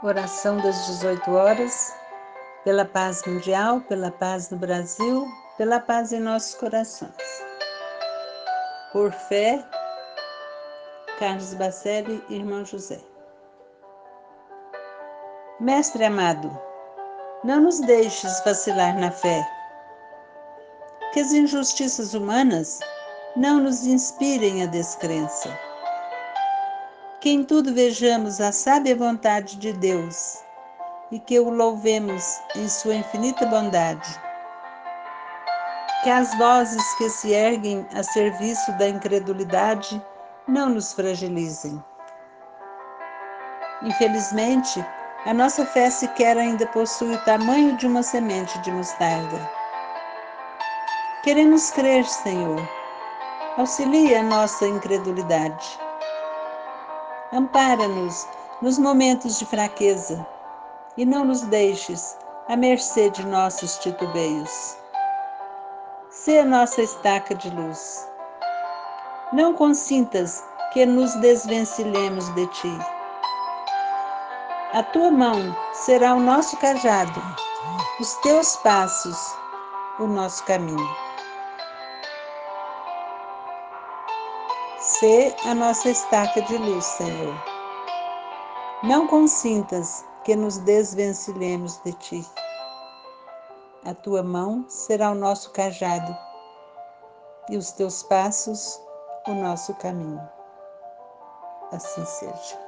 Oração das 18 horas, pela paz mundial, pela paz no Brasil, pela paz em nossos corações. Por fé, Carlos Bacelli, irmão José. Mestre amado, não nos deixes vacilar na fé. Que as injustiças humanas não nos inspirem a descrença que em tudo vejamos a sábia vontade de Deus e que o louvemos em sua infinita bondade. Que as vozes que se erguem a serviço da incredulidade não nos fragilizem. Infelizmente, a nossa fé sequer ainda possui o tamanho de uma semente de mostarda. Queremos crer, Senhor. Auxilia a nossa incredulidade Ampara-nos nos momentos de fraqueza e não nos deixes à mercê de nossos titubeios. Sê a nossa estaca de luz. Não consintas que nos desvencilhemos de ti. A tua mão será o nosso cajado, os teus passos, o nosso caminho. Sê a nossa estaca de luz, Senhor. Não consintas que nos desvencilhemos de ti. A tua mão será o nosso cajado e os teus passos o nosso caminho. Assim seja.